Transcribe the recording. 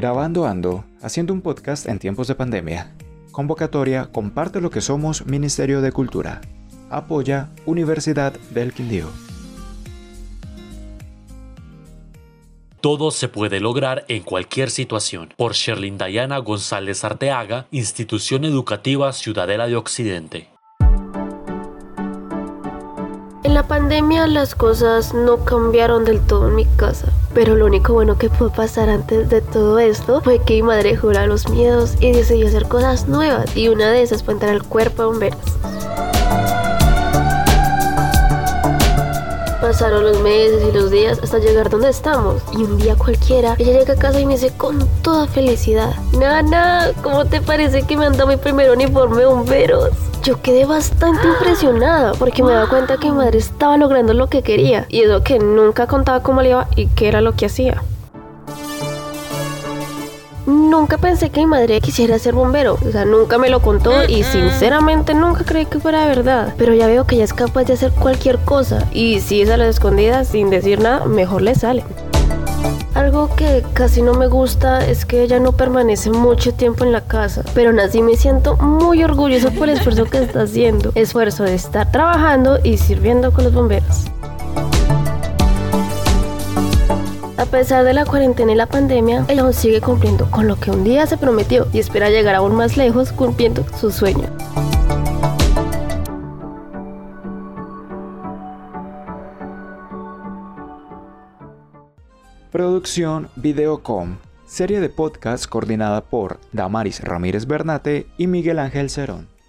Grabando Ando, haciendo un podcast en tiempos de pandemia. Convocatoria Comparte lo que somos Ministerio de Cultura. Apoya Universidad del Quindío. Todo se puede lograr en cualquier situación. Por Sherlyn Dayana González Arteaga, Institución Educativa Ciudadela de Occidente. En la pandemia las cosas no cambiaron del todo en mi casa, pero lo único bueno que pudo pasar antes de todo esto fue que mi madre juró los miedos y decidió hacer cosas nuevas y una de esas fue entrar al cuerpo de bomberos. Pasaron los meses y los días hasta llegar donde estamos. Y un día cualquiera, ella llega a casa y me dice con toda felicidad: Nana, ¿cómo te parece que me han dado mi primer uniforme de bomberos? Yo quedé bastante impresionada porque me daba cuenta que mi madre estaba logrando lo que quería y eso que nunca contaba cómo le iba y qué era lo que hacía. Nunca pensé que mi madre quisiera ser bombero, o sea, nunca me lo contó y sinceramente nunca creí que fuera verdad. Pero ya veo que ella es capaz de hacer cualquier cosa y si es a las escondidas sin decir nada, mejor le sale. Algo que casi no me gusta es que ella no permanece mucho tiempo en la casa, pero aún así me siento muy orgulloso por el esfuerzo que está haciendo, esfuerzo de estar trabajando y sirviendo con los bomberos. A pesar de la cuarentena y la pandemia, ella aún sigue cumpliendo con lo que un día se prometió y espera llegar aún más lejos cumpliendo su sueño. Producción Videocom, serie de podcast coordinada por Damaris Ramírez Bernate y Miguel Ángel Cerón.